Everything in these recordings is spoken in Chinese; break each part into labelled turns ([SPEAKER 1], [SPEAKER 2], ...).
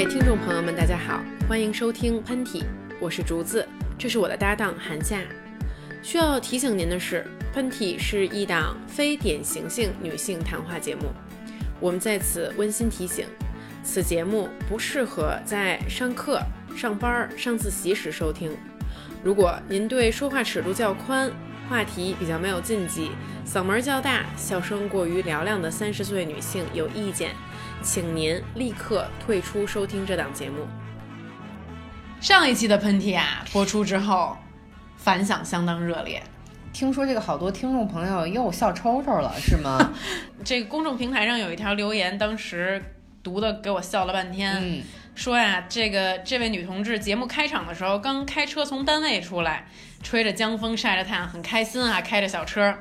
[SPEAKER 1] 位听众朋友们，大家好，欢迎收听喷嚏，我是竹子，这是我的搭档韩夏。需要提醒您的是，喷嚏是一档非典型性女性谈话节目，我们在此温馨提醒，此节目不适合在上课、上班、上自习时收听。如果您对说话尺度较宽、话题比较没有禁忌、嗓门较大、笑声过于嘹亮的三十岁女性有意见，请您立刻退出收听这档节目。上一期的喷嚏啊播出之后，反响相当热烈。
[SPEAKER 2] 听说这个好多听众朋友又笑抽抽了，是吗？
[SPEAKER 1] 这个公众平台上有一条留言，当时读的给我笑了半天。
[SPEAKER 2] 嗯，
[SPEAKER 1] 说呀，这个这位女同志节目开场的时候刚开车从单位出来，吹着江风晒着太阳，很开心啊，开着小车，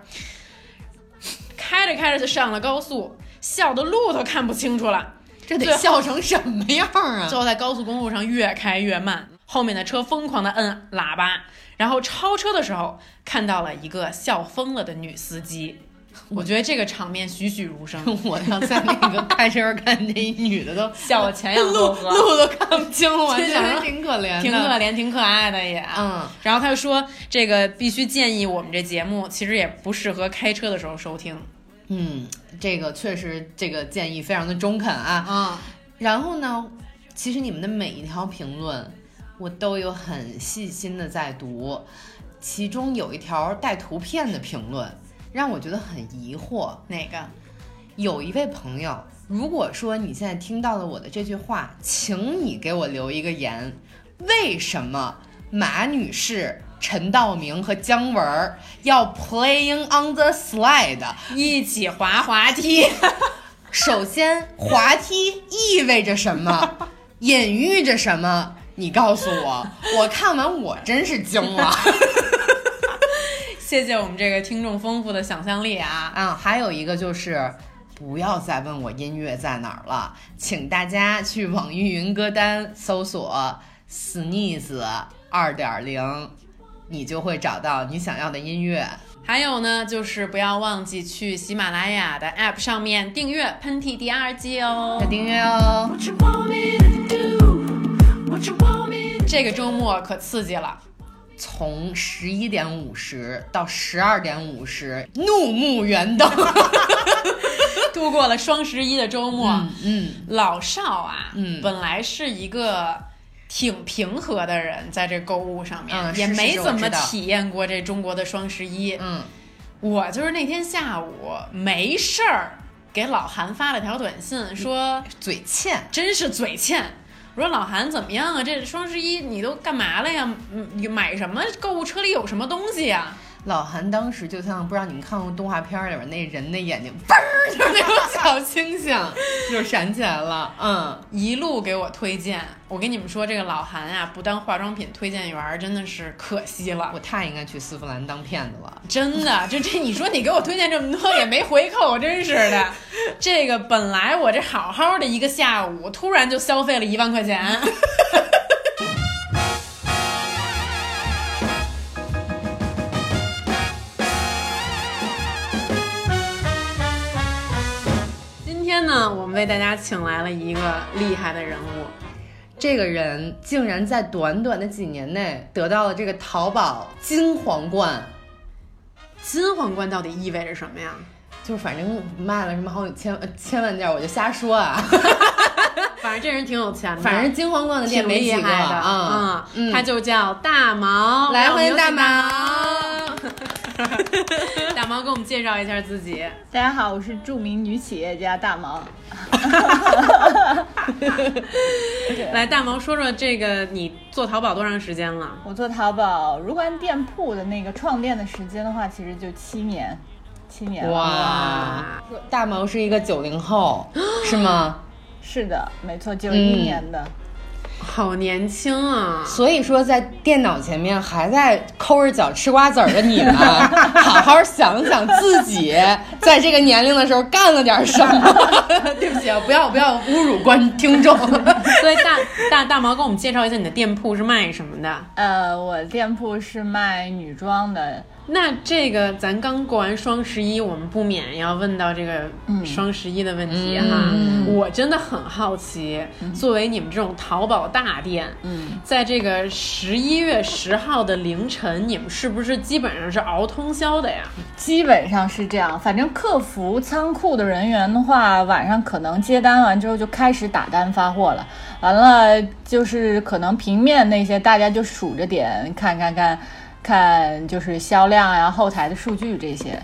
[SPEAKER 1] 开着开着就上了高速，笑的路都看不清楚了。
[SPEAKER 2] 这得笑成什么样啊？
[SPEAKER 1] 最后在高速公路上越开越慢，后面的车疯狂的摁喇叭，然后超车的时候看到了一个笑疯了的女司机。我觉得这个场面栩栩如生，
[SPEAKER 2] 我要在那个 开车看那一女的都
[SPEAKER 1] 笑我前仰
[SPEAKER 2] 路
[SPEAKER 1] 后合，
[SPEAKER 2] 路都看不清了，我
[SPEAKER 1] 就想说
[SPEAKER 2] 挺可怜的，
[SPEAKER 1] 挺可怜、挺可爱的也。
[SPEAKER 2] 嗯，
[SPEAKER 1] 然后他就说，这个必须建议我们这节目其实也不适合开车的时候收听。
[SPEAKER 2] 嗯，这个确实这个建议非常的中肯啊。
[SPEAKER 1] 嗯，
[SPEAKER 2] 然后呢，其实你们的每一条评论我都有很细心的在读，其中有一条带图片的评论让我觉得很疑惑。
[SPEAKER 1] 哪个？
[SPEAKER 2] 有一位朋友，如果说你现在听到了我的这句话，请你给我留一个言，为什么马女士、陈道明和姜文儿要 playing on the slide？
[SPEAKER 1] 一起滑滑梯。
[SPEAKER 2] 首先，滑梯意味着什么？隐喻着什么？你告诉我，我看完我真是惊了。
[SPEAKER 1] 谢谢我们这个听众丰富的想象力啊！
[SPEAKER 2] 啊，还有一个就是，不要再问我音乐在哪儿了，请大家去网易云歌单搜索 “sneeze 二点零”，你就会找到你想要的音乐。
[SPEAKER 1] 还有呢，就是不要忘记去喜马拉雅的 App 上面订阅《喷嚏》第二季哦
[SPEAKER 2] 要。订阅哦。
[SPEAKER 3] What you want me to do? What you want me
[SPEAKER 1] 这个周末可刺激了，
[SPEAKER 2] 从十一点五十到十二点五十，怒目圆瞪。
[SPEAKER 1] 度过了双十一的周末。
[SPEAKER 2] 嗯嗯，
[SPEAKER 1] 老邵啊，
[SPEAKER 2] 嗯
[SPEAKER 1] 本来是一个挺平和的人，在这购物上面、
[SPEAKER 2] 嗯
[SPEAKER 1] 也没怎么体验过这中国的双十一。
[SPEAKER 2] 嗯，
[SPEAKER 1] 我就是那天下午没事儿，给老韩发了条短信，说
[SPEAKER 2] 嘴欠。
[SPEAKER 1] 真是嘴欠。我说老韩怎么样啊？这双十一你都干嘛了呀？嗯，你买什么？购物车里有什么东西呀？
[SPEAKER 2] 老韩当时就像不知道你们看过动画片里边那人的眼睛，嘣儿 就是那种小星星就闪起来了。嗯，
[SPEAKER 1] 一路给我推荐。我跟你们说，这个老韩啊，不当化妆品推荐员儿真的是可惜了。
[SPEAKER 2] 我太应该去丝芙兰当骗子了。
[SPEAKER 1] 真的，就这，你说你给我推荐这么多也没回扣，真是的。这个本来我这好好的一个下午，突然就消费了一万块钱。呢，我们为大家请来了一个厉害的人物，
[SPEAKER 2] 这个人竟然在短短的几年内得到了这个淘宝金皇冠，
[SPEAKER 1] 金皇冠到底意味着什么呀？
[SPEAKER 2] 就是反正卖了什么好几千呃千万件，我就瞎说啊。
[SPEAKER 1] 反正这人挺有钱的，
[SPEAKER 2] 反正金皇冠的店没几个啊。
[SPEAKER 1] 嗯，他就叫大毛，
[SPEAKER 2] 来欢迎大毛
[SPEAKER 1] 大毛。大毛给我们介绍一下自己。
[SPEAKER 4] 大家好，我是著名女企业家大毛。
[SPEAKER 1] 来，大毛说说这个，你做淘宝多长时间了？
[SPEAKER 4] 我做淘宝，如果按店铺的那个创店的时间的话，其实就七年，七年了。
[SPEAKER 2] 哇，大毛是一个九零后，是吗？
[SPEAKER 4] 是的，没错，九一
[SPEAKER 2] 嗯
[SPEAKER 4] 年的。
[SPEAKER 1] 好年轻啊！
[SPEAKER 2] 所以说，在电脑前面还在抠着脚吃瓜子儿的你们，好好想想自己在这个年龄的时候干了点什么。对不起啊，不要不要侮辱观听众。
[SPEAKER 1] 所以大大大毛给我们介绍一下你的店铺是卖什么的？
[SPEAKER 4] 呃，我店铺是卖女装的，
[SPEAKER 1] 那这个咱刚过完双十一，我们不免要问到这个双十一的问题哈。
[SPEAKER 2] 嗯
[SPEAKER 1] 我真的很好奇，作为你们这种淘宝大店，
[SPEAKER 4] 嗯，
[SPEAKER 1] 在这个十一月十号的凌晨，你们是不是基本上是熬通宵的呀？
[SPEAKER 4] 基本上是这样。反正客服仓库的人员的话，晚上可能接单完之后就开始打单发货了。完了就是可能平面那些大家就数着点，看看看看，就是销量呀、后台的数据这些。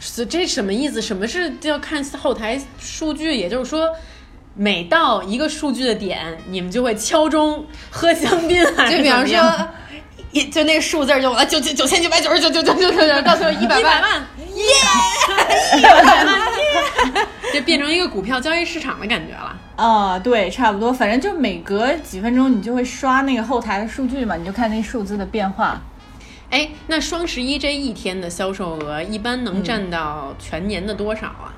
[SPEAKER 1] 是这什么意思？什么是要看后台数据？也就是说，每到一个数据的点，你们就会敲钟喝香槟，还是
[SPEAKER 2] 就比方说，一就那个数字儿就完了，九九九千九百九十九九九九九九，到最后一百万，
[SPEAKER 1] 一百万，耶，一百万，就变成一个股票交易市场的感觉了。
[SPEAKER 4] 啊、对，差不多，反正就每隔几分钟你就会刷那个后台的数据嘛，你就看那数字的变化。
[SPEAKER 1] 哎，那双十一这一天的销售额一般能占到全年的多少啊？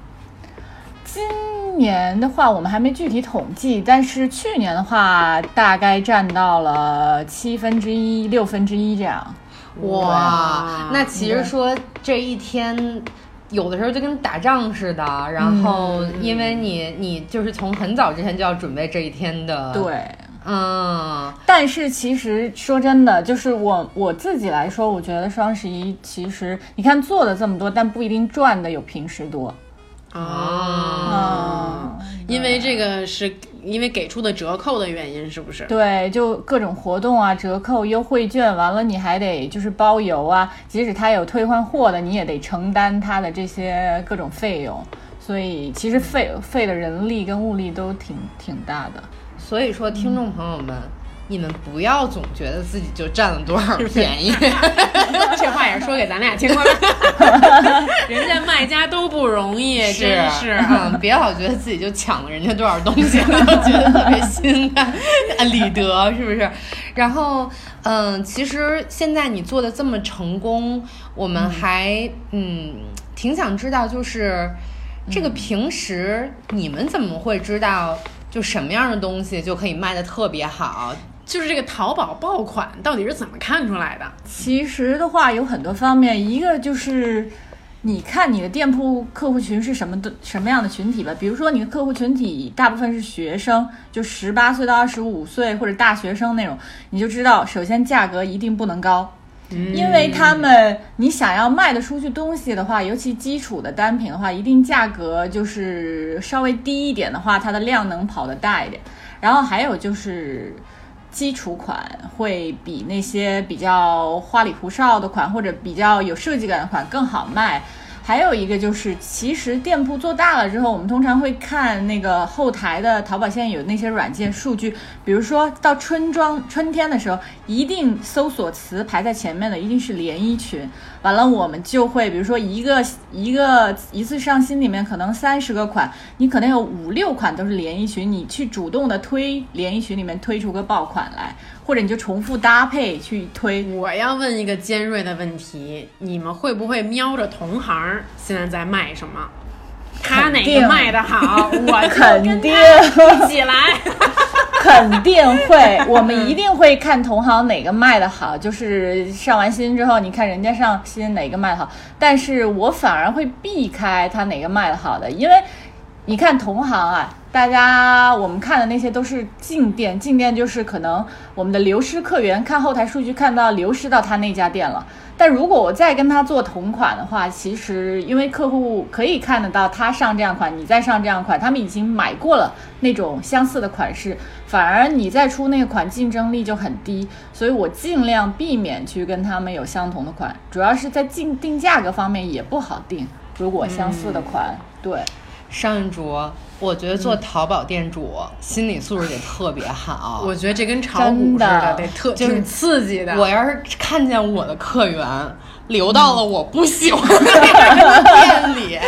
[SPEAKER 4] 今年的话，我们还没具体统计，但是去年的话，大概占到了七分之一、六分之一这样。
[SPEAKER 2] 哇，那其实说这一天。有的时候就跟打仗似的，然后因为你你就是从很早之前就要准备这一天的，，
[SPEAKER 4] 对，
[SPEAKER 2] 嗯，
[SPEAKER 4] 但是其实说真的，就是我我自己来说，我觉得双十一其实你看做的这么多，但不一定赚的有平时多。
[SPEAKER 1] 啊，
[SPEAKER 4] 嗯
[SPEAKER 1] 因为这个是因为给出的折扣的原因，是不是？
[SPEAKER 4] 对，就各种活动啊、折扣、优惠券，完了你还得就是包邮啊，即使他有退换货的，你也得承担他的这些各种费用，所以其实费费的人力跟物力都挺挺大的。
[SPEAKER 2] 所以说听众朋友们，你们不要总觉得自己就占了多少便宜，
[SPEAKER 1] 这话也是说给咱俩听过，人家卖家都不容易，真是。
[SPEAKER 2] 嗯，别老觉得自己就抢了人家多少东西，就觉得特别心甘理得，是不是？然后，嗯，其实现在你做的这么成功，我们还嗯挺想知道，就是这个平时你们怎么会知道？就什么样的东西就可以卖的特别好？
[SPEAKER 1] 就是这个淘宝爆款到底是怎么看出来的？
[SPEAKER 4] 其实的话有很多方面，一个就是你看你的店铺客户群是什么的什么样的群体吧。比如说你的客户群体大部分是学生，就十八岁到二十五岁或者大学生那种，你就知道首先价格一定不能高。因为他们，你想要卖得出去东西的话，尤其基础的单品的话，一定价格就是稍微低一点的话，它的量能跑得大一点。然后还有就是，基础款会比那些比较花里胡哨的款或者比较有设计感的款更好卖。还有一个就是，其实店铺做大了之后，我们通常会看那个后台的淘宝现在有那些软件数据，比如说到春装春天的时候，一定搜索词排在前面的一定是连衣裙。完了，我们就会比如说一个一个一次上新里面可能三十个款，你可能有五六款都是连衣裙，你去主动的推连衣裙里面推出个爆款来，或者你就重复搭配去推。
[SPEAKER 1] 我要问一个尖锐的问题：你们会不会瞄着同行现在在卖什么？他哪个卖的好，我就
[SPEAKER 4] 肯定
[SPEAKER 1] 跟他一起来。
[SPEAKER 4] 肯定会，我们一定会看同行哪个卖的好，就是上完新之后，你看人家上新哪个卖的好，但是我反而会避开他哪个卖的好的，因为你看同行啊，大家我们看的那些都是进店，进店就是可能我们的流失客源看后台数据看到流失到他那家店了。但如果我再跟他做同款的话，其实因为客户可以看得到他上这样款，你再上这样款，他们已经买过了那种相似的款式，反而你再出那个款竞争力就很低，所以我尽量避免去跟他们有相同的款，主要是在定定价格方面也不好定。如果相似的款，对，
[SPEAKER 2] 上一桌，我觉得做淘宝店主、心理素质得特别好。
[SPEAKER 1] 我觉得这跟炒股似的，得特挺刺激的。
[SPEAKER 2] 我要是看见我的客源流到了我不喜欢的店里，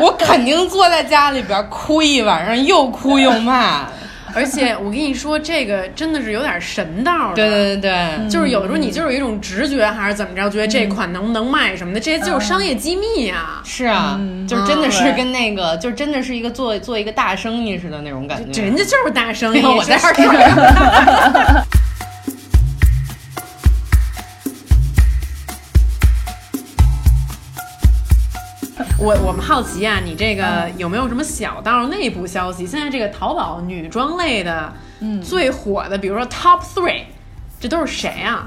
[SPEAKER 2] 我肯定坐在家里边哭一晚上，又哭又骂。
[SPEAKER 1] 而且我跟你说，这个真的是有点神道的。
[SPEAKER 2] 对对对对，
[SPEAKER 1] 就是有的时候你就是有一种直觉，还是怎么着，觉得这款能不能卖什么的，这些就是商业机密呀、
[SPEAKER 2] 是啊，
[SPEAKER 4] 嗯。
[SPEAKER 2] 就是真的是跟那个，就真的是一个做做一个大生意似的那种感觉。
[SPEAKER 1] 人家就是大生意，
[SPEAKER 2] 我在这儿
[SPEAKER 1] 我我们好奇啊，你这个有没有什么小道内部消息？现在这个淘宝女装类的，嗯，最火的，比如说 Top Three，这都是谁啊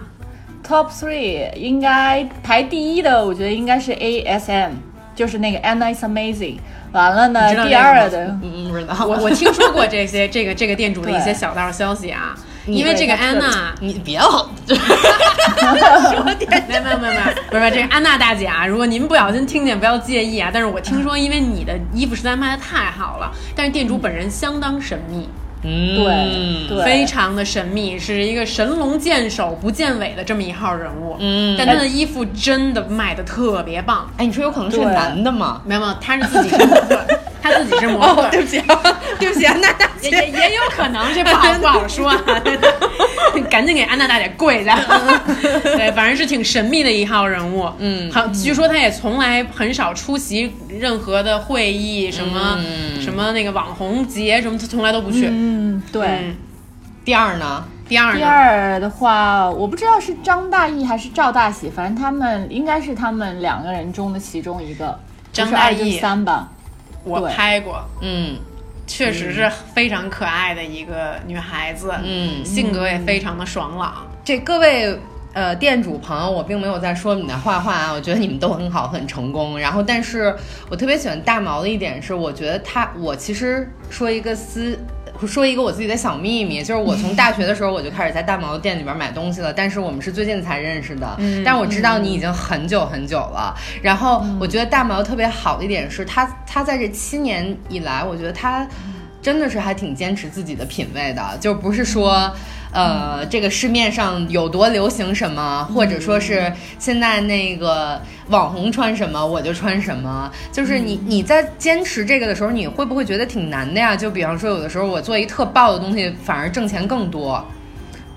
[SPEAKER 4] ？Top three 应该排第一的，我觉得应该是 ASM，就是那个 Anna is Amazing。完了呢，第二的
[SPEAKER 2] 嗯，不知道。
[SPEAKER 1] 我我听说过这些这个这个店主的一些小道消息啊，因为这个安娜，
[SPEAKER 2] 你别老，
[SPEAKER 1] 说点没有没有没有没有，不是不是这个安娜大姐啊，如果您不小心听见，不要介意啊。但是我听说，因为你的衣服实在卖的太好了，但是店主本人相当神秘，
[SPEAKER 2] 嗯，
[SPEAKER 4] 对对
[SPEAKER 1] 非常的神秘，是一个神龙见首不见尾的这么一号人物。
[SPEAKER 2] 嗯
[SPEAKER 1] 但他的衣服真的卖的特别棒。
[SPEAKER 2] 哎，你说有可能是个男的吗？
[SPEAKER 1] 没有没有，他是自己他自己是模特。
[SPEAKER 2] 哦，对不起，对不起，安娜大姐。
[SPEAKER 1] 也也有可能，这不好不好说啊。赶紧给安娜大姐跪下。对，反正是挺神秘的一号人物。
[SPEAKER 2] 嗯
[SPEAKER 1] 好，据说他也从来很少出席任何的会议，什么、
[SPEAKER 2] 嗯
[SPEAKER 1] 什么那个网红节什么，他从来都不去。
[SPEAKER 4] 嗯，对。
[SPEAKER 1] 嗯
[SPEAKER 2] 第二呢？
[SPEAKER 4] 第
[SPEAKER 1] 第二呢？
[SPEAKER 4] 二的话，我不知道是张大奕还是赵大喜，反正他们应该是他们两个人中的其中一个，
[SPEAKER 1] 张大奕
[SPEAKER 4] 三吧。
[SPEAKER 1] 我拍过，
[SPEAKER 2] 嗯
[SPEAKER 1] 确实是非常可爱的一个女孩子，
[SPEAKER 2] 嗯
[SPEAKER 1] 性格也非常的爽朗。
[SPEAKER 2] 这各位呃店主朋友，我并没有在说你的坏话啊，我觉得你们都很好，很成功。然后，但是我特别喜欢大毛的一点是，我觉得他，我其实说一个私。说一个我自己的小秘密，就是我从大学的时候我就开始在大毛店里边买东西了，但是我们是最近才认识的。
[SPEAKER 1] 嗯
[SPEAKER 2] 但我知道你已经很久很久了。然后我觉得大毛特别好的一点是他，他在这七年以来，我觉得他真的是还挺坚持自己的品味的，就不是说。呃，这个市面上有多流行什么，或者说是现在那个网红穿什么，我就穿什么。就是你你在坚持这个的时候，你会不会觉得挺难的呀？就比方说，有的时候我做一特爆的东西，反而挣钱更多。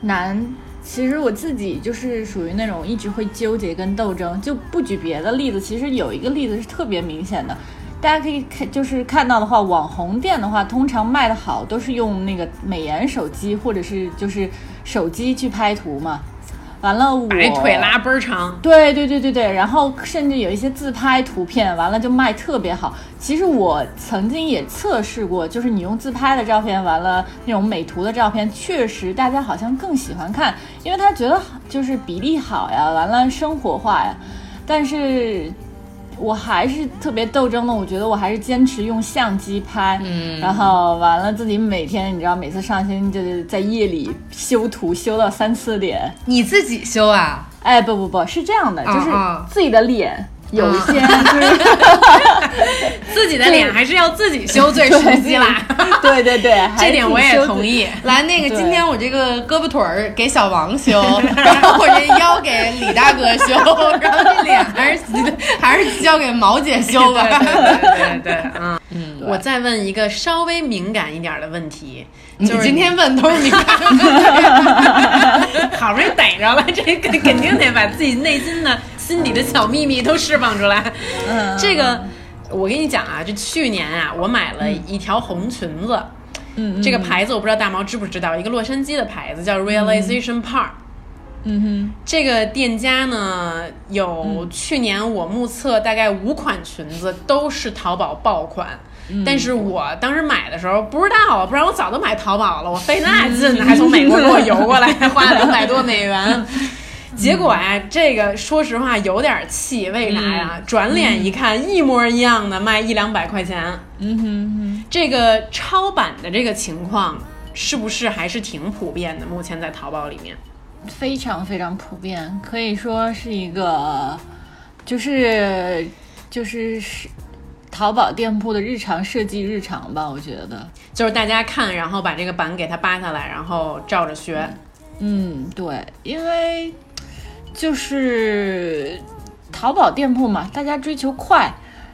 [SPEAKER 4] 难。其实我自己就是属于那种一直会纠结跟斗争，就不举别的例子，其实有一个例子是特别明显的，大家可以看，就是看到的话，网红店的话，通常卖的好都是用那个美颜手机或者是就是手机去拍图嘛。完了我
[SPEAKER 1] 白腿拉倍儿长，
[SPEAKER 4] 对对对对对，然后甚至有一些自拍图片，完了就卖特别好。其实我曾经也测试过，就是你用自拍的照片，完了那种美图的照片，确实大家好像更喜欢看，因为他觉得就是比例好呀，完了生活化呀。但是我还是特别斗争的，我觉得我还是坚持用相机拍，
[SPEAKER 2] 嗯
[SPEAKER 4] 然后完了自己每天你知道每次上新就是在夜里修图修到三四点，
[SPEAKER 2] 你自己修啊？
[SPEAKER 4] 哎，不不不是这样的，就是
[SPEAKER 2] 啊
[SPEAKER 4] 自己的脸有一些就 是
[SPEAKER 1] 自己的脸还是要自己修最熟悉啦。
[SPEAKER 4] 对对对，
[SPEAKER 1] 这点我也同意。
[SPEAKER 2] 来，那个今天我这个胳膊腿儿给小王修，然后我这腰给李大哥修，然后这脸还是还是交给毛姐修吧。
[SPEAKER 1] 对对对对，嗯
[SPEAKER 2] 嗯，
[SPEAKER 1] 我再问一个稍微敏感一点的问题，
[SPEAKER 2] 你
[SPEAKER 1] 就是
[SPEAKER 2] 今天问都是你看。
[SPEAKER 1] 好不容易逮着了，这肯肯定得把自己内心的心底的小秘密都释放出来。
[SPEAKER 4] 嗯
[SPEAKER 1] 这个我跟你讲啊，就去年啊，我买了一条红裙子。
[SPEAKER 4] 嗯
[SPEAKER 1] 这个牌子我不知道大毛知不知道，一个洛杉矶的牌子叫 Realization Park。
[SPEAKER 4] 嗯哼
[SPEAKER 1] 这个店家呢，有去年我目测大概五款裙子都是淘宝爆款，但是我当时买的时候不知道啊，不然我早都买淘宝了。我费那劲 还从美国给我邮过来，花了两百多美元。结果啊，这个说实话有点气，为啥呀？转脸一看，一模一样的卖一两百块钱。
[SPEAKER 4] 嗯哼哼，
[SPEAKER 1] 这个超版的这个情况是不是还是挺普遍的？目前在淘宝里面。
[SPEAKER 4] 非常非常普遍，可以说是一个，就是就是是淘宝店铺的日常设计日常吧，我觉得。
[SPEAKER 1] 就是大家看，然后把这个版给它扒下来，然后照着学。
[SPEAKER 4] 嗯，对，因为就是淘宝店铺嘛，大家追求快，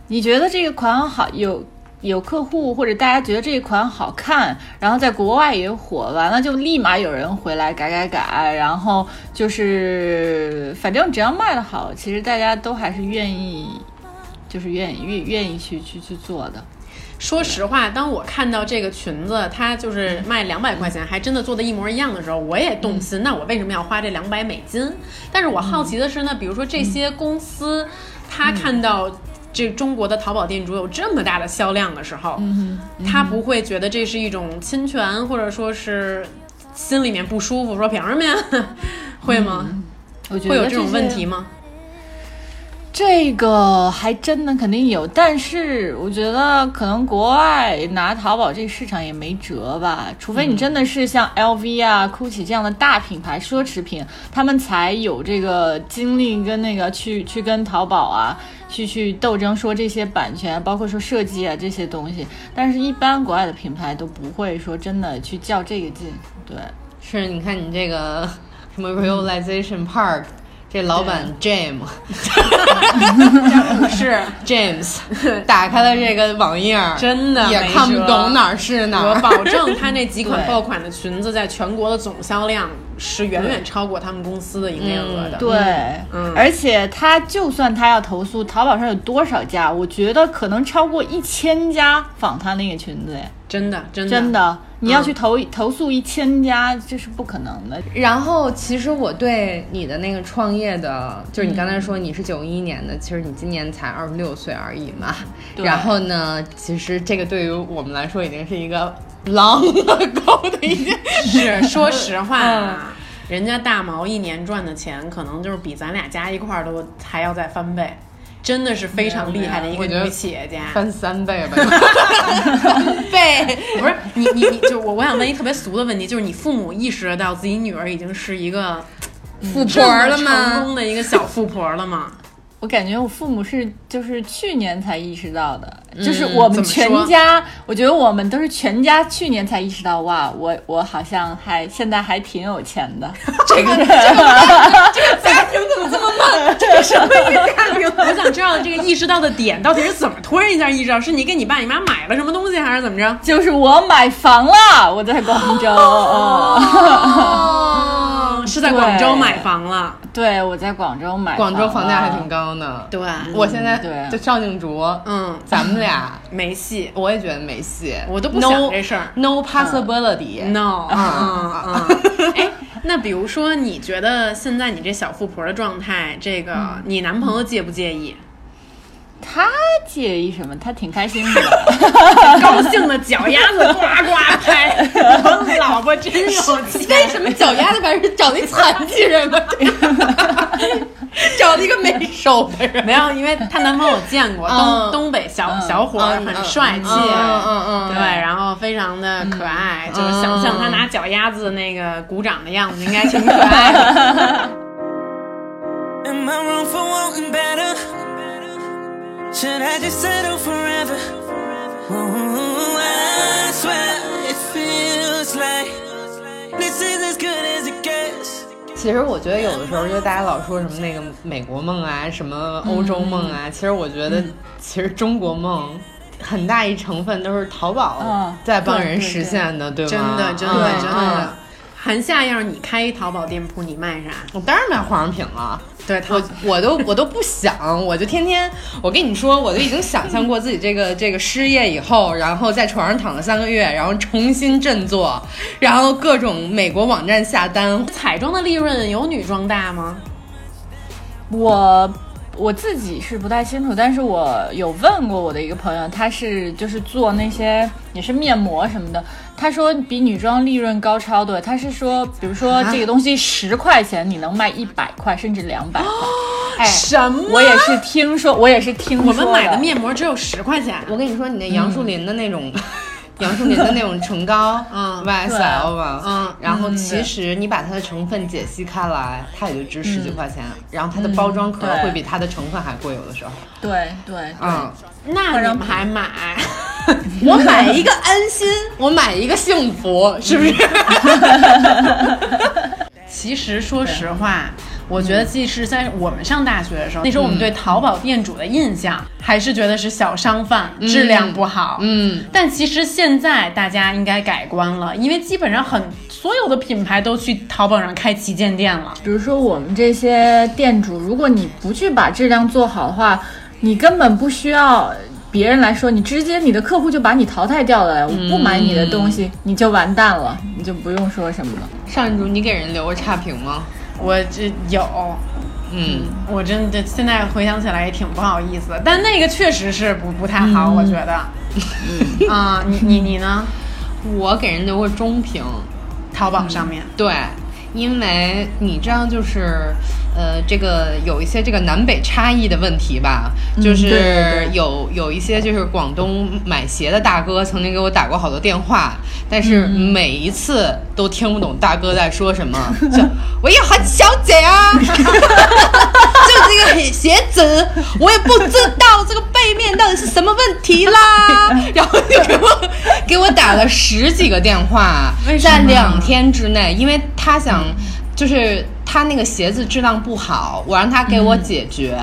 [SPEAKER 4] 你觉得这个款好有。有客户或者大家觉得这一款好看，然后在国外也火，完了就立马有人回来改改改，然后就是反正只要卖的好，其实大家都还是愿意，就是愿意愿愿意去去去做的。
[SPEAKER 1] 说实话，当我看到这个裙子，它就是卖两百块钱，还真的做的一模一样的时候，我也动心。那我为什么要花这两百美金？但是我好奇的是呢，比如说这些公司，他看到这中国的淘宝店主有这么大的销量的时候，他不会觉得这是一种侵权，或者说是心里面不舒服，说凭什么呀？会吗？
[SPEAKER 4] 我觉得
[SPEAKER 1] 会有这种问题吗？
[SPEAKER 4] 这个还真的肯定有，但是我觉得可能国外拿淘宝这个市场也没辙吧，除非你真的是像 LV 啊、GUCCI 这样的大品牌奢侈品，他们才有这个精力跟那个去去跟淘宝啊去去斗争，说这些版权，包括说设计啊这些东西。但是，一般国外的品牌都不会说真的去较这个劲，对。
[SPEAKER 2] 是，你看你这个什么 Realization Park，这老板 James
[SPEAKER 1] 是
[SPEAKER 2] James 打开了这个网页儿，
[SPEAKER 1] 真的
[SPEAKER 2] 也看不懂哪儿是哪儿。
[SPEAKER 1] 我保证，他那几款 爆款的裙子在全国的总销量是远远超过他们公司的营业额的。
[SPEAKER 4] 对，
[SPEAKER 1] 嗯
[SPEAKER 4] 而且他就算他要投诉，淘宝上有多少家？我觉得可能超过一千家仿他那个裙子，哎，
[SPEAKER 1] 真的，真的，
[SPEAKER 4] 真的，你要
[SPEAKER 1] 嗯
[SPEAKER 4] 去投、投诉一千家，这是不可能的。
[SPEAKER 2] 然后，其实我对你的那个创业的，就是你刚才说你是九一年的，其实你今年才二十六岁而已嘛。然后呢，其实这个对于我们来说已经是一个 long ago 的一件 事。
[SPEAKER 1] 是说实话
[SPEAKER 2] 嗯
[SPEAKER 1] 啊，人家大毛一年赚的钱，可能就是比咱俩加一块儿都还要再翻倍，真的是非常厉害的一个女企业家。
[SPEAKER 2] 翻三倍吧，翻倍。
[SPEAKER 1] 不是你你你，就我我想问一特别俗的问题，就是你父母意识得到自己女儿已经是一个
[SPEAKER 2] 富婆了吗成？
[SPEAKER 1] 功的一个小富婆了吗？
[SPEAKER 4] 我感觉我父母是就是去年才意识到的，
[SPEAKER 2] 嗯
[SPEAKER 4] 就是我们全家，我觉得我们都是全家去年才意识到，哇，我我好像还现在还挺有钱的。
[SPEAKER 2] 这个这个家庭 怎么这么慢？这个什么一个家庭？
[SPEAKER 1] 我想知道这个意识到的点到底是怎么突然一下意识到？是你给你爸你妈买了什么东西，还是怎么着？
[SPEAKER 4] 就是我买房了，我在广州。哦
[SPEAKER 1] 哦，是在广州买房了。
[SPEAKER 4] 对，我在广州买
[SPEAKER 2] 广州房价还挺。高呢。
[SPEAKER 1] 对，
[SPEAKER 2] 我现在
[SPEAKER 4] 对
[SPEAKER 2] 就赵静竹，
[SPEAKER 1] 嗯，
[SPEAKER 2] 咱们俩
[SPEAKER 1] 没戏，
[SPEAKER 2] 我也觉得没戏，
[SPEAKER 1] 我都不想
[SPEAKER 2] No-
[SPEAKER 1] 这事儿。
[SPEAKER 2] No possibility。
[SPEAKER 1] no，嗯
[SPEAKER 2] 嗯
[SPEAKER 1] 嗯，哎，那比如说，你觉得现在你这小富婆的状态，这个你男朋友介不介意？
[SPEAKER 4] 他介意什么？他挺开心的。
[SPEAKER 1] 高兴的脚丫子呱呱拍，我老婆真有钱。
[SPEAKER 2] 为什么脚丫子反正是找那残疾人吗？找了一个没手的人。
[SPEAKER 1] 没有，因为她男朋友见过，
[SPEAKER 2] 嗯
[SPEAKER 1] 东东北小小伙很帅气，
[SPEAKER 2] 嗯嗯嗯
[SPEAKER 1] 对，然后非常的可爱，就是想象他拿脚丫子那个鼓掌的样子，应该挺可爱的。
[SPEAKER 3] Am I wrong for wanting better? Should I just settle forever? Ooh, I swear it feels like this is as good as it gets.
[SPEAKER 2] 其实我觉得有的时候，就大家老说什么那个美国梦啊，什么欧洲梦啊，其实我觉得，其实中国梦很大一成分都是淘宝
[SPEAKER 4] 嗯
[SPEAKER 2] 在帮人实现的，对吗？
[SPEAKER 1] 真的，真的，
[SPEAKER 2] 嗯
[SPEAKER 1] 真的。韩夏，要是你开一淘宝店铺，你卖啥？
[SPEAKER 2] 我当然卖化妆品了。
[SPEAKER 1] 对，淘
[SPEAKER 2] 我我都我都不想，我就天天，我跟你说，我都已经想象过自己这个这个失业以后，然后在床上躺了三个月，然后重新振作，然后各种美国网站下单，
[SPEAKER 1] 彩妆的利润有女装大吗？
[SPEAKER 4] 我我自己是不太清楚，但是我有问过我的一个朋友，他是就是做那些也是面膜什么的，他说比女装利润高超多。他是说，比如说这个东西十块钱，你能卖一百块甚至两百块。哎，
[SPEAKER 1] 什么？
[SPEAKER 4] 我也是听说，我也是听说
[SPEAKER 1] 我们买的面膜只有十块钱。
[SPEAKER 2] 我跟你说，你那杨树林的那种。杨树林的那种唇膏，
[SPEAKER 1] 嗯。
[SPEAKER 2] YSL 吧，
[SPEAKER 1] 嗯。
[SPEAKER 2] 然后
[SPEAKER 4] 嗯
[SPEAKER 2] 其实你把它的成分解析开来，它也就值十几块钱，然后它的包装壳
[SPEAKER 4] 对。
[SPEAKER 2] 会比它的成分还贵，有的时候，
[SPEAKER 4] 对对对，
[SPEAKER 2] 嗯，
[SPEAKER 1] 那你们还买？
[SPEAKER 2] 我买一个安心，我买一个幸福，是不是？
[SPEAKER 1] 其实说实话，我觉得即使在我们上大学的时候，那时候我们对淘宝店主的印象还是觉得是小商贩，质量不好。
[SPEAKER 2] 嗯，
[SPEAKER 1] 但其实现在大家应该改观了，因为基本上很所有的品牌都去淘宝上开旗舰店了。
[SPEAKER 4] 比如说我们这些店主，如果你不去把质量做好的话，你根本不需要别人来说，你直接你的客户就把你淘汰掉了，我不买你的东西，你就完蛋了，你就不用说什么了。
[SPEAKER 2] 上一组你给人留过差评吗？
[SPEAKER 1] 我这有，
[SPEAKER 2] 嗯，
[SPEAKER 1] 我真的现在回想起来也挺不好意思的，但那个确实是不不太好，我觉得。嗯。啊，你你你呢？
[SPEAKER 2] 我给人留过中评，
[SPEAKER 1] 淘宝上面，
[SPEAKER 2] 对，因为你这样，就是呃，这个有一些这个南北差异的问题吧，就是有有一些就是广东买鞋的大哥曾经给我打过好多电话，但是每一次都听不懂大哥在说什么，就喂呀，韩小姐啊，就这个鞋子，我也不知道这个背面到底是什么问题啦，然后就给我给我打了十几个电话在两天之内，因为他想就是他那个鞋子质量不好，我让他给我解决。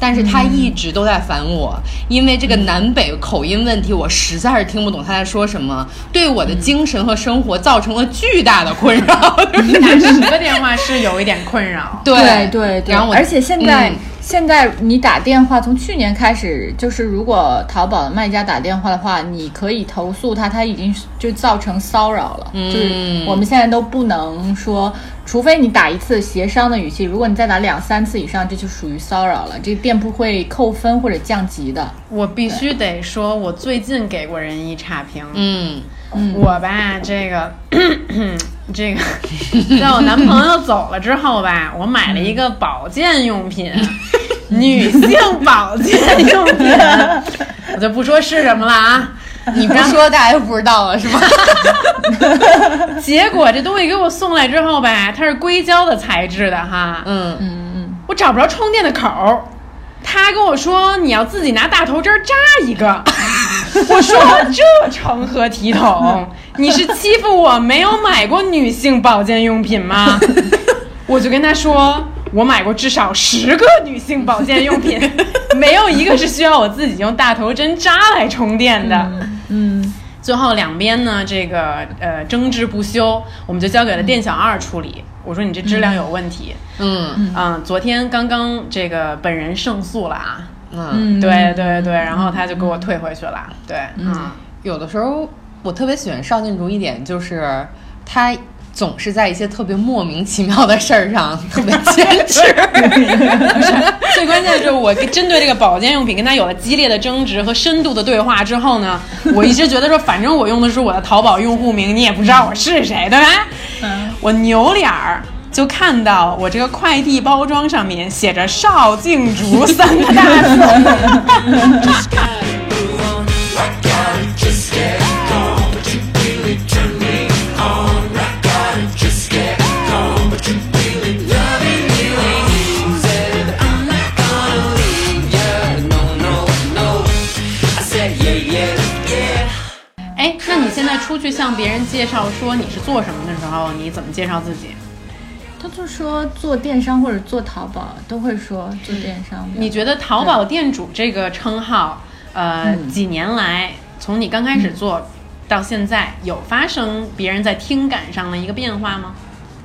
[SPEAKER 2] 但是他一直都在烦我，因为这个南北口音问题，我实在是听不懂他在说什么，对我的精神和生活造成了巨大的困扰。
[SPEAKER 1] 你打十个电话是有一点困扰。
[SPEAKER 2] 对
[SPEAKER 4] 对对对，
[SPEAKER 2] 然后我
[SPEAKER 4] 而且现在、
[SPEAKER 2] 嗯
[SPEAKER 4] 现在你打电话，从去年开始，就是如果淘宝的卖家打电话的话，你可以投诉他，他已经就造成骚扰了。
[SPEAKER 2] 嗯
[SPEAKER 4] 就是我们现在都不能说，除非你打一次协商的语气，如果你再打两三次以上，这就属于骚扰了，这个店铺会扣分或者降级的。
[SPEAKER 1] 我必须得说，我最近给过人一差评。
[SPEAKER 2] 嗯
[SPEAKER 1] 我吧，这个这个，在我男朋友走了之后吧，我买了一个保健用品，女性保健用品，我就不说是什么了啊。
[SPEAKER 2] 你不说大家就不知道了是吧？
[SPEAKER 1] 结果这东西给我送来之后吧，它是硅胶的材质的哈，
[SPEAKER 2] 嗯嗯嗯
[SPEAKER 1] 我找不着充电的口儿，他跟我说你要自己拿大头针儿扎一个，我说这成何体统？你是欺负我没有买过女性保健用品吗？我就跟他说，我买过至少十个女性保健用品，没有一个是需要我自己用大头针扎来充电的。
[SPEAKER 4] 嗯，
[SPEAKER 1] 最后两边呢，这个呃争执不休，我们就交给了店小二处理。我说你这质量有问题，
[SPEAKER 2] 嗯。
[SPEAKER 1] 嗯，昨天刚刚这个本人胜诉了啊，
[SPEAKER 2] 嗯，
[SPEAKER 4] 嗯。
[SPEAKER 1] 对对对，然后他就给我退回去了，对，嗯，
[SPEAKER 2] 有的时候我特别喜欢邵静竹一点，就是他总是在一些特别莫名其妙的事儿上 特别坚持。
[SPEAKER 1] 最关键的就是我针对这个保健用品跟他有了激烈的争执和深度的对话之后呢，我一直觉得说，反正我用的是我的淘宝用户名，你也不知道我是谁，对吧？我扭脸儿。就看到我这个快递包装上面写着“邵静竹”三个大字，出去向别人介绍说你是做什么的时候，你怎么介绍自己？
[SPEAKER 4] 他就说做电商或者做淘宝都会说做电商。
[SPEAKER 1] 你觉得淘宝店主这个称号，呃，
[SPEAKER 4] 嗯
[SPEAKER 1] 几年来从你刚开始做到现在，有发生别人在听感上的一个变化吗？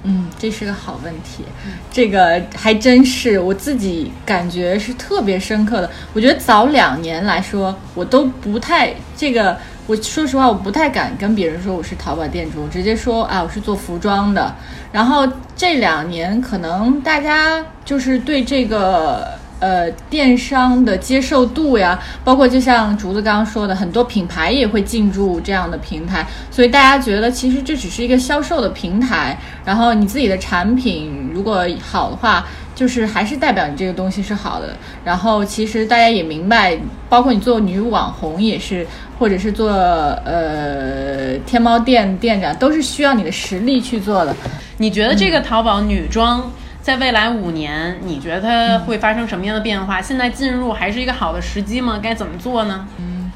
[SPEAKER 4] 嗯，这是个好问题，这个还真是我自己感觉是特别深刻的。我觉得早两年来说，我都不太这个，我说实话，我不太敢跟别人说我是淘宝店主，我直接说啊我是做服装的。然后这两年可能大家就是对这个。呃，电商的接受度呀，包括就像竹子刚刚说的，很多品牌也会进驻这样的平台，所以大家觉得其实这只是一个销售的平台，然后你自己的产品如果好的话，就是还是代表你这个东西是好的。然后其实大家也明白，包括你做女网红也是，或者是做呃天猫店店长，都是需要你的实力去做的。
[SPEAKER 1] 你觉得这个淘宝女装在未来五年，你觉得它会发生什么样的变化？现在进入还是一个好的时机吗？该怎么做呢？
[SPEAKER 4] 嗯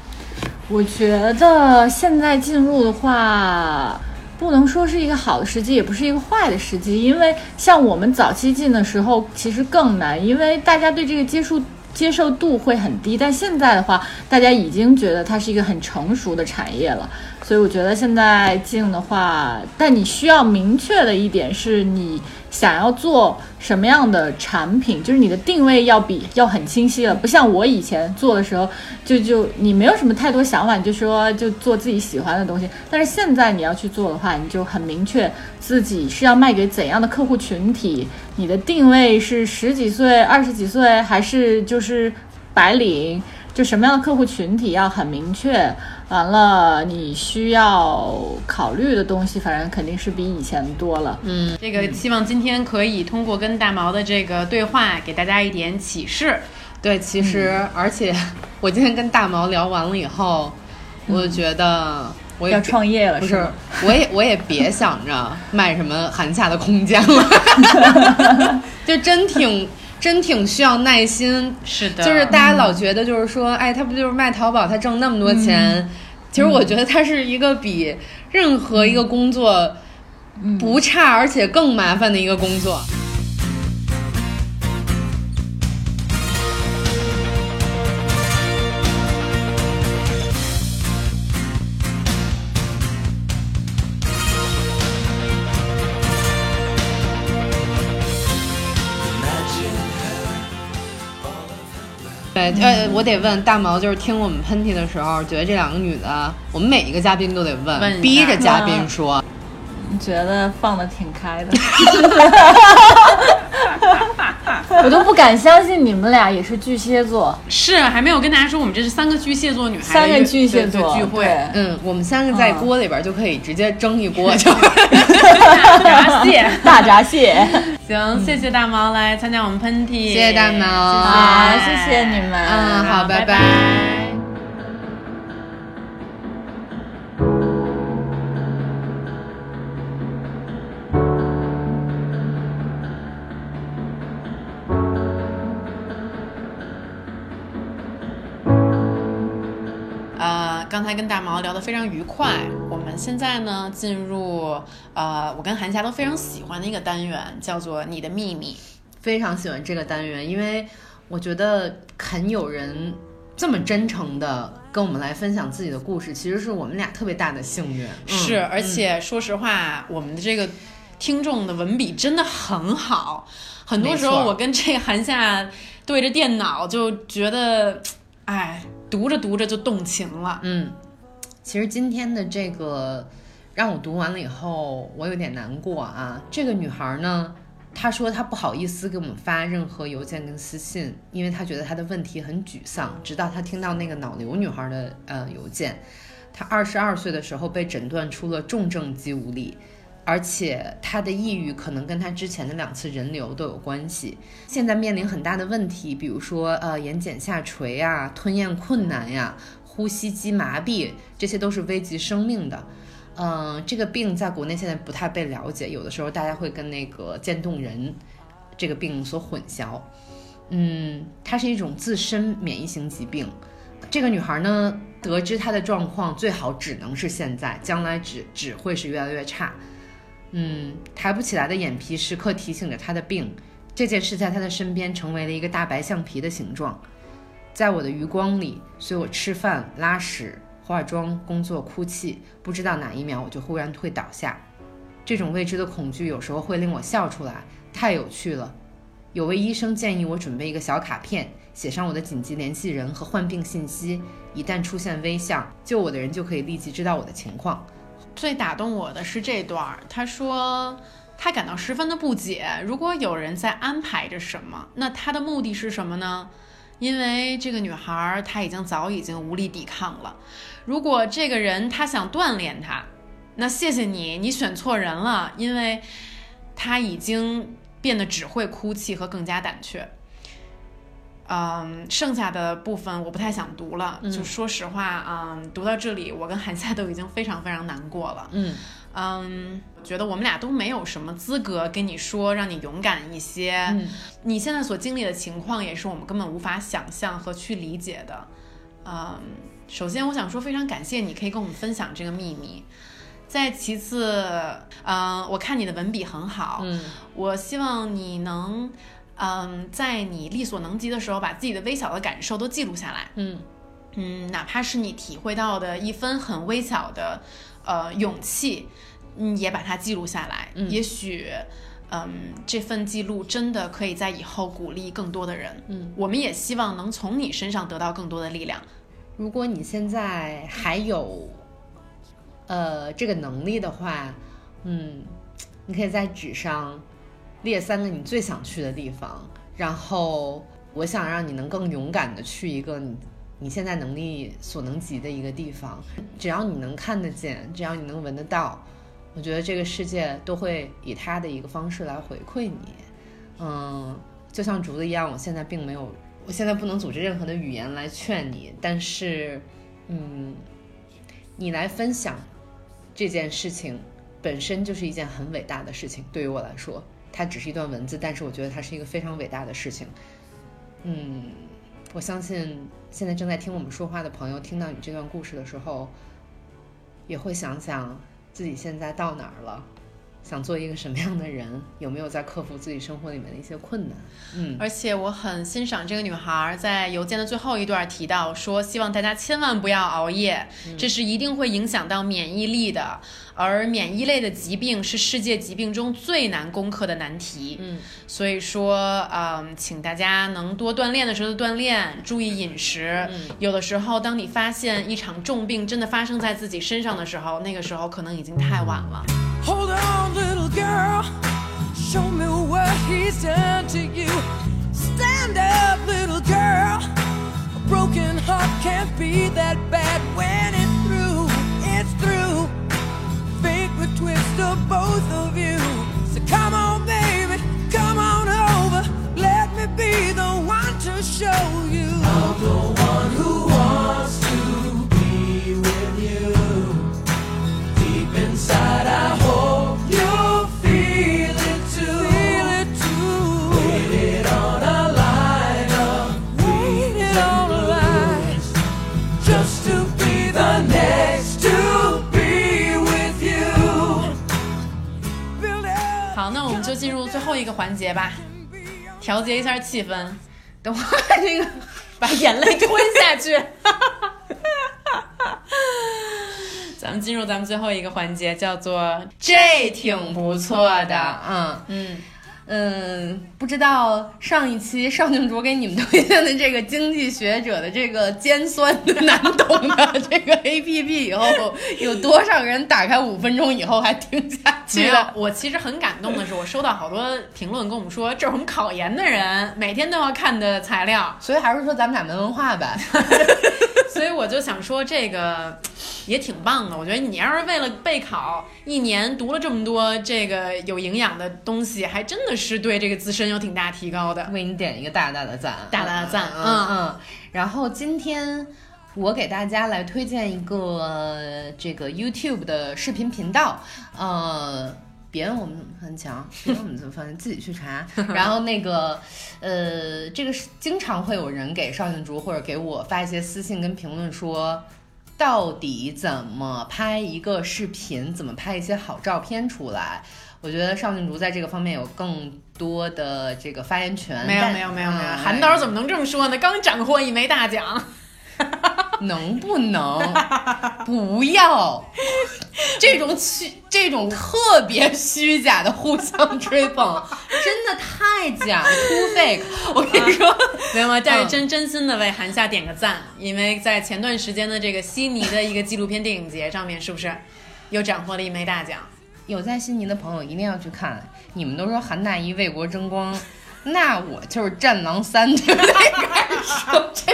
[SPEAKER 4] 我觉得现在进入的话，不能说是一个好的时机，也不是一个坏的时机，因为像我们早期进的时候，其实更难，因为大家对这个接触。接受度会很低，但现在的话，大家已经觉得它是一个很成熟的产业了，所以我觉得现在进的话，但你需要明确的一点是你想要做什么样的产品，就是你的定位要比要很清晰了，不像我以前做的时候，就就你没有什么太多想法，就说就做自己喜欢的东西。但是现在你要去做的话，你就很明确自己是要卖给怎样的客户群体，你的定位是十几岁、二十几岁，还是就是白领，就什么样的客户群体要很明确。完了，你需要考虑的东西，反正肯定是比以前多了。
[SPEAKER 1] 嗯，这个希望今天可以通过跟大毛的这个对话，给大家一点启示。
[SPEAKER 2] 对，其实、而且我今天跟大毛聊完了以后，我就觉得我也
[SPEAKER 4] 要创业了
[SPEAKER 2] 不是我也我也别想着卖什么寒假的空间了，就真挺真挺需要耐心。
[SPEAKER 1] 是的
[SPEAKER 2] 就是大家老觉得就是说，哎，他不就是卖淘宝，他挣那么多钱？其实我觉得他是一个比任何一个工作不差，而且更麻烦的一个工作。对，呃，我得问大毛，就是听我们喷嚏的时候，觉得这两个女的，我们每一个嘉宾都得问，
[SPEAKER 1] 问
[SPEAKER 2] 逼着嘉宾说，
[SPEAKER 4] 觉得放的挺开的，敢相信你们俩也是巨蟹座，
[SPEAKER 1] 是还没有跟大家说，我们这是三个巨蟹座女孩的
[SPEAKER 4] 三个巨蟹座
[SPEAKER 1] 聚会，
[SPEAKER 2] 嗯，我们三个在锅里边就可以直接蒸一锅，就
[SPEAKER 1] 闸蟹。
[SPEAKER 4] 大闸蟹。
[SPEAKER 1] 行，谢谢大毛来参加我们喷嚏，谢
[SPEAKER 2] 谢大毛
[SPEAKER 4] 好，谢谢你们。
[SPEAKER 2] 嗯好拜
[SPEAKER 1] 拜
[SPEAKER 2] 拜。
[SPEAKER 1] 呃，跟大毛聊得非常愉快，我们现在呢进入呃我跟韩霞都非常喜欢的一个单元，叫做你的秘密。
[SPEAKER 2] 非常喜欢这个单元，因为我觉得肯有人这么真诚的跟我们来分享自己的故事，其实是我们俩特别大的幸运。嗯
[SPEAKER 1] 是，而且说实话，我们的这个听众的文笔真的很好，很多时候我跟这个韩夏对着电脑就觉得，哎，读着读着就动情了。
[SPEAKER 2] 嗯，其实今天的这个让我读完了以后，我有点难过啊。这个女孩呢，她说她不好意思给我们发任何邮件跟私信，因为她觉得她的问题很沮丧。直到她听到那个脑瘤女孩的呃邮件，她二十二岁的时候被诊断出了重症肌无力。而且她的抑郁可能跟她之前的两次人流都有关系。现在面临很大的问题，比如说呃眼睑下垂呀、吞咽困难呀、呼吸机麻痹，这些都是危及生命的。嗯、这个病在国内现在不太被了解，有的时候大家会跟那个渐冻人这个病所混淆。嗯，它是一种自身免疫型疾病。这个女孩呢，得知她的状况，最好只能是现在，将来只只会是越来越差。嗯，抬不起来的眼皮时刻提醒着她的病。这件事在她的身边成为了一个大白橡皮的形状，在我的余光里，随我吃饭、拉屎、化妆、工作、哭泣，不知道哪一秒我就忽然会倒下。这种未知的恐惧有时候会令我笑出来，太有趣了。有位医生建议我准备一个小卡片，写上我的紧急联系人和患病信息，一旦出现危象，救我的人就可以立即知道我的情况。
[SPEAKER 1] 最打动我的是这段儿，他说他感到十分的不解，如果有人在安排着什么，那他的目的是什么呢？因为这个女孩儿她已经早已经无力抵抗了。如果这个人他想锻炼她，那谢谢你，你选错人了，因为她已经变得只会哭泣和更加胆怯。嗯，剩下的部分我不太想读了。就说实话，嗯，读到这里，我跟韩夏都已经非常非常难过了。
[SPEAKER 2] 嗯
[SPEAKER 1] 嗯，我觉得我们俩都没有什么资格跟你说让你勇敢一些。
[SPEAKER 2] 嗯
[SPEAKER 1] 你现在所经历的情况也是我们根本无法想象和去理解的。嗯，首先我想说非常感谢你可以跟我们分享这个秘密。再其次，嗯，我看你的文笔很好，
[SPEAKER 2] 嗯
[SPEAKER 1] 我希望你能，嗯，在你力所能及的时候，把自己的微小的感受都记录下来。
[SPEAKER 2] 嗯
[SPEAKER 1] 嗯，哪怕是你体会到的一分很微小的呃勇气，嗯，也把它记录下来。也许，嗯，这份记录真的可以在以后鼓励更多的人。嗯，我们也希望能从你身上得到更多的力量。
[SPEAKER 2] 如果你现在还有，呃，这个能力的话，嗯，你可以在纸上列三个你最想去的地方，然后我想让你能更勇敢的去一个你你现在能力所能及的一个地方，只要你能看得见，只要你能闻得到，我觉得这个世界都会以它的一个方式来回馈你。嗯，就像竹子一样，我现在并没有，我现在不能组织任何的语言来劝你，但是，嗯，你来分享这件事情本身就是一件很伟大的事情。对于我来说，它只是一段文字，但是我觉得它是一个非常伟大的事情。嗯，我相信现在正在听我们说话的朋友，听到你这段故事的时候，也会想想自己现在到哪儿了。想做一个什么样的人？有没有在克服自己生活里面的一些困难？嗯，
[SPEAKER 1] 而且我很欣赏这个女孩在邮件的最后一段提到说，希望大家千万不要熬夜，这是一定会影响到免疫力的。而免疫类的疾病是世界疾病中最难攻克的难题。
[SPEAKER 2] 嗯，
[SPEAKER 1] 所以说，嗯，请大家能多锻炼的时候锻炼，注意饮食。
[SPEAKER 2] 嗯
[SPEAKER 1] 有的时候，当你发现一场重病真的发生在自己身上的时候，那个时候可能已经太晚了。
[SPEAKER 3] Hold on, little girl. Show me what he's done to you. Stand up, little girl. A broken heart can't be that bad when it's through. It's through. Fate would twist of both of you. So come on, baby. Come on over. Let me be the one to show you. I'm the one who wants to be with you. Deep inside, I
[SPEAKER 1] 后一个环节吧，调节一下气氛，
[SPEAKER 2] 等我把 这个
[SPEAKER 1] 把眼泪吞下去。咱们进入咱们最后一个环节，叫做
[SPEAKER 2] 这挺不错的，嗯。
[SPEAKER 1] 嗯，
[SPEAKER 2] 嗯，不知道上一期邵静竹给你们推荐的这个经济学者的这个尖酸的难懂的这个 A P P 以后，有多少人打开五分钟以后还听下去了？，
[SPEAKER 1] 我其实很感动的是，我收到好多评论跟我们说，这是我们考研的人每天都要看的材料，
[SPEAKER 2] 所以还是说咱们俩没文化呗。
[SPEAKER 1] 所以我就想说这个也挺棒的。我觉得你要是为了备考，一年读了这么多这个有营养的东西，还真的是对这个自身有挺大提高的。
[SPEAKER 2] 为你点一个大大的赞，
[SPEAKER 1] 大大的赞
[SPEAKER 2] 嗯
[SPEAKER 1] 嗯
[SPEAKER 2] 嗯。然后今天我给大家来推荐一个呃这个 YouTube 的视频频道，呃。别人我们很强，别人我们怎么翻译，自己去查。然后那个，呃，这个是经常会有人给邵静竹或者给我发一些私信跟评论说，到底怎么拍一个视频，怎么拍一些好照片出来？我觉得邵静竹在这个方面有更多的这个发言权。
[SPEAKER 1] 没有没有没有没有，
[SPEAKER 2] 嗯
[SPEAKER 1] 韩导怎么能这么说呢？刚斩获一枚大奖，
[SPEAKER 2] 能不能不要这种虚、这种特别虚假的互相吹捧，真的太假了，too fake。我跟你说，
[SPEAKER 1] 没有吗？但是
[SPEAKER 2] 嗯
[SPEAKER 1] 真真心的为韩夏点个赞，因为在前段时间的这个悉尼的一个纪录片电影节上面，是不是又斩获了一枚大奖？
[SPEAKER 2] 有在悉尼的朋友一定要去看。你们都说韩大一为国争光，那我就是《战狼三》，对不对？开始说这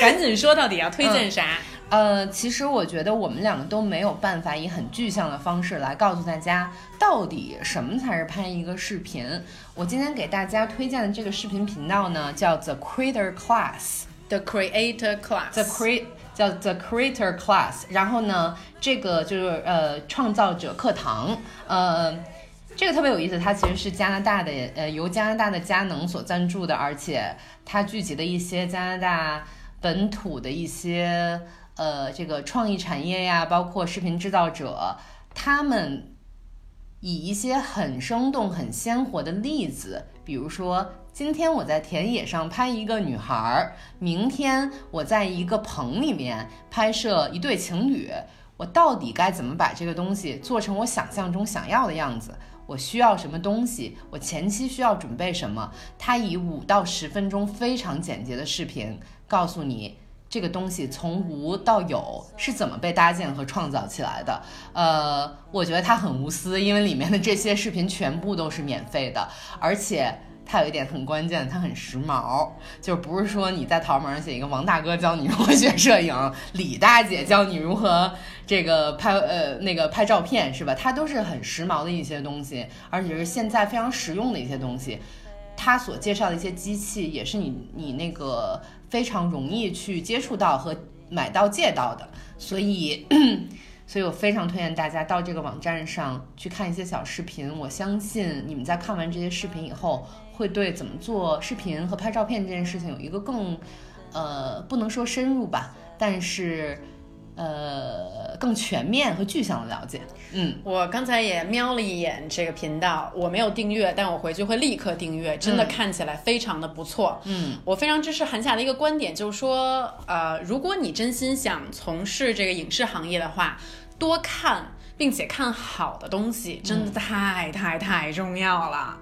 [SPEAKER 1] 赶紧说到底要推荐啥？
[SPEAKER 2] 呃，其实我觉得我们两个都没有办法以很具象的方式来告诉大家，到底什么才是拍一个视频。我今天给大家推荐的这个视频频道呢，叫 The Creator Class。
[SPEAKER 1] The Creator
[SPEAKER 2] Class，The Cre 叫 The Creator Class，然后呢，这个就是呃创造者课堂，呃，这个特别有意思，它其实是加拿大的呃由加拿大的佳能所赞助的，而且它聚集了一些加拿大本土的一些呃这个创意产业呀，包括视频制造者，他们以一些很生动、很鲜活的例子，比比如说，今天我在田野上拍一个女孩儿，明天我在一个棚里面拍摄一对情侣，我到底该怎么把这个东西做成我想象中想要的样子？我需要什么东西？我前期需要准备什么？他以五到十分钟非常简洁的视频告诉你。这个东西从无到有是怎么被搭建和创造起来的？呃，我觉得他很无私，因为里面的这些视频全部都是免费的，而且它有一点很关键，它很时髦，就不是说你在淘宝上写一个王大哥教你如何学摄影，李大姐教你如何这个拍呃那个拍照片是吧？它都是很时髦的一些东西，而且是现在非常实用的一些东西。它所介绍的一些机器也是你你那个。非常容易去接触到和买到借到的，所以，所以我非常推荐大家到这个网站上去看一些小视频。我相信你们在看完这些视频以后，会对怎么做视频和拍照片这件事情有一个更，呃，不能说深入吧，但是。呃，更全面和具象的了解。嗯，
[SPEAKER 1] 我刚才也瞄了一眼这个频道，我没有订阅，但我回去会立刻订阅。真的看起来非常的不错。
[SPEAKER 2] 嗯，
[SPEAKER 1] 我非常支持韩夏的一个观点，就是说，呃，如果你真心想从事这个影视行业的话，多看并且看好的东西，真的太太太重要了。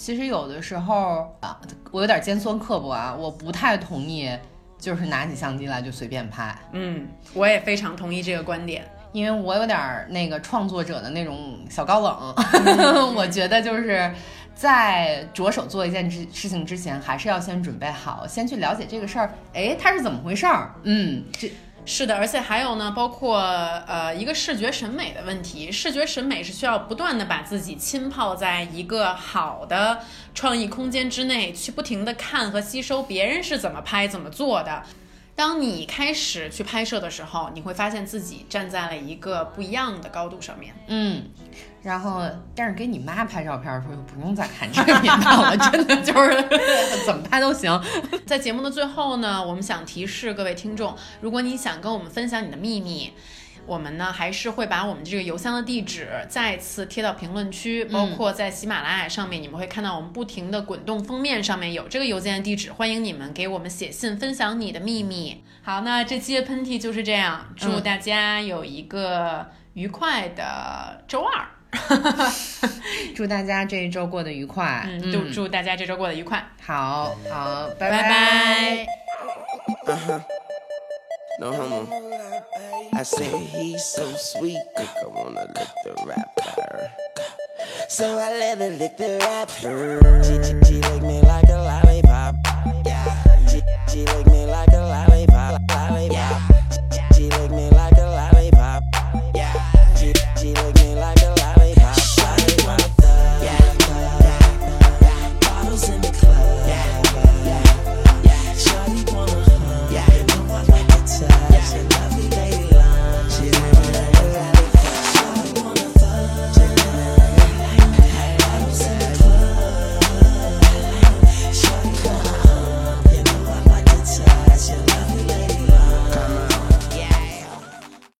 [SPEAKER 2] 其实有的时候啊，我有点尖酸刻薄啊，我不太同意。就是拿起相机来就随便拍，
[SPEAKER 1] 嗯，我也非常同意这个观点，
[SPEAKER 2] 因为我有点那个创作者的那种小高冷，我觉得就是在着手做一件事事情之前，还是要先准备好，先去了解这个事儿，哎，它是怎么回事儿？嗯，这。
[SPEAKER 1] 是的，而且还有呢，包括呃一个视觉审美的问题。视觉审美是需要不断的把自己浸泡在一个好的创意空间之内，去不停的看和吸收别人是怎么拍、怎么做的。当你开始去拍摄的时候，你会发现自己站在了一个不一样的高度上面。
[SPEAKER 2] 嗯，然后但是给你妈拍照片的时候，就不用再看这个频道了，真的就是 怎么拍都行。
[SPEAKER 1] 在节目的最后呢，我们想提示各位听众，如果你想跟我们分享你的秘密。我们呢还是会把我们这个邮箱的地址再次贴到评论区，包括在喜马拉雅上面，你们会看到我们不停的滚动封面上面有这个邮件的地址，欢迎你们给我们写信分享你的秘密。好，那这期的喷嚏就是这样，祝大家有一个愉快的周二，
[SPEAKER 2] 祝大家这一周过得愉快，
[SPEAKER 1] 嗯，祝祝大家这周过得愉快，
[SPEAKER 2] 好好，
[SPEAKER 1] 拜
[SPEAKER 2] 拜。
[SPEAKER 3] no homo. I say he's so sweet, I wanna lick the rapper. So I let her lick the rapper. She, she, she lick me like